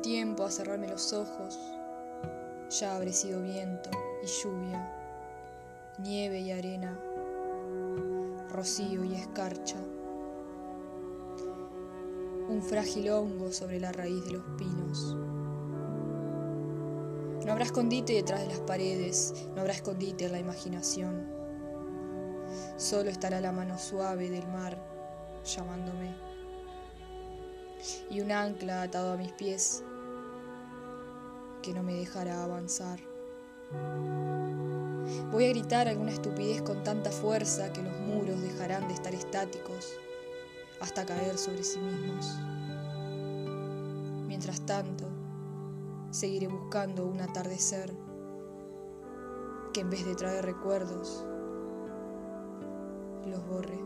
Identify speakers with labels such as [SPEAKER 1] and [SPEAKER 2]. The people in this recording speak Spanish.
[SPEAKER 1] tiempo a cerrarme los ojos, ya habré sido viento y lluvia, nieve y arena, rocío y escarcha, un frágil hongo sobre la raíz de los pinos. No habrá escondite detrás de las paredes, no habrá escondite en la imaginación. Solo estará la mano suave del mar llamándome. Y un ancla atado a mis pies que no me dejará avanzar. Voy a gritar alguna estupidez con tanta fuerza que los muros dejarán de estar estáticos hasta caer sobre sí mismos. Mientras tanto, seguiré buscando un atardecer que en vez de traer recuerdos, los borre.